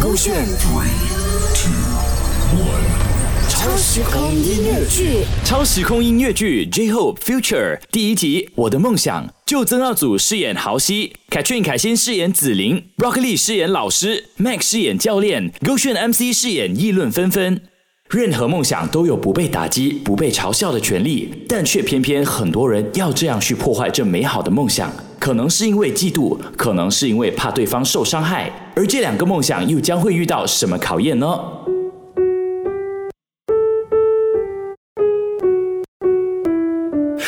勾选 Three, Two, One，超时空音乐剧。超时空音乐剧《J-Hope Future》第一集《我的梦想》，就曾耀祖饰演豪西，Katrin 凯欣饰演紫菱，Broccoli 饰演老师，Max 饰演教练，勾炫 MC 饰演议论纷纷。任何梦想都有不被打击、不被嘲笑的权利，但却偏偏很多人要这样去破坏这美好的梦想。可能是因为嫉妒，可能是因为怕对方受伤害，而这两个梦想又将会遇到什么考验呢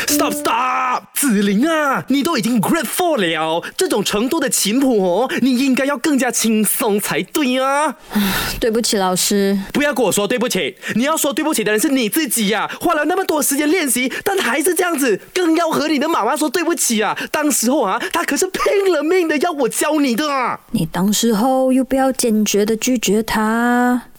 ？Stop stop！子琳啊，你都已经 Grade Four 了，这种程度的琴谱哦，你应该要更加轻松才对啊！对不起，老师。不要跟我说对不起，你要说对不起的人是你自己呀、花了那么多时间练习，但还是这样子，更要和你的妈妈说对不起啊！当时候啊，她可是拼了命的要我教你的啊！你当时候又不要坚决的拒绝她。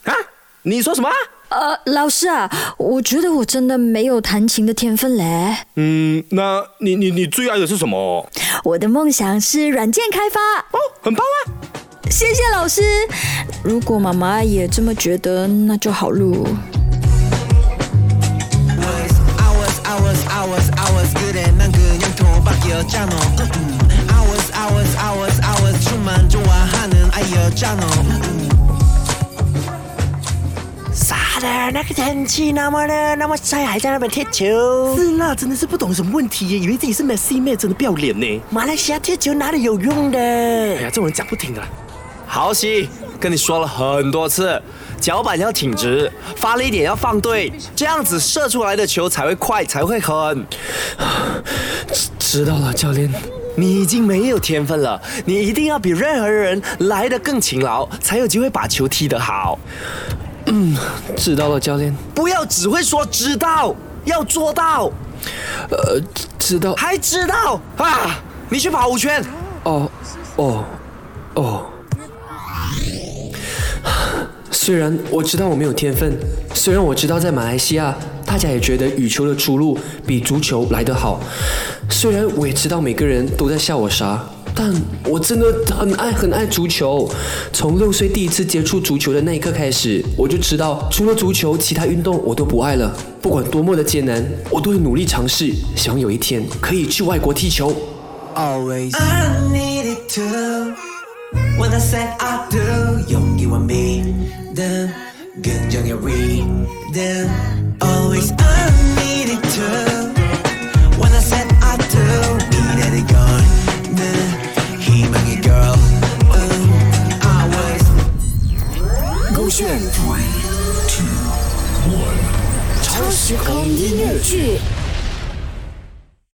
啊，你说什么啊？呃，老师啊，我觉得我真的没有弹琴的天分嘞。嗯，那你你你最爱的是什么？我的梦想是软件开发。哦，很棒啊！谢谢老师。如果妈妈也这么觉得，那就好喽。那个天气那么热，那么晒，还在那边踢球。是啦，真的是不懂什么问题耶，以为自己是 Messi 妹，真的不要脸呢。马来西亚踢球哪里有用的？哎呀，这种人讲不听的啦。豪西，跟你说了很多次，脚板要挺直，发力点要放对，这样子射出来的球才会快，才会狠。知道了，教练。你已经没有天分了，你一定要比任何人来得更勤劳，才有机会把球踢得好。知道了，教练。不要只会说知道，要做到，呃，知道。还知道啊！你去跑五圈。哦，哦，哦。虽然我知道我没有天分，虽然我知道在马来西亚大家也觉得羽球的出路比足球来得好，虽然我也知道每个人都在笑我傻，但我真的很爱很爱足球。从六岁第一次接触足球的那一刻开始，我就知道除了足球，其他运动我都不爱了。不管多么的艰难，我都会努力尝试，希望有一天可以去外国踢球。 always I needed to When I said I do 용기와 믿음 긍정의 rhythm Always Two, One，超时空音乐剧。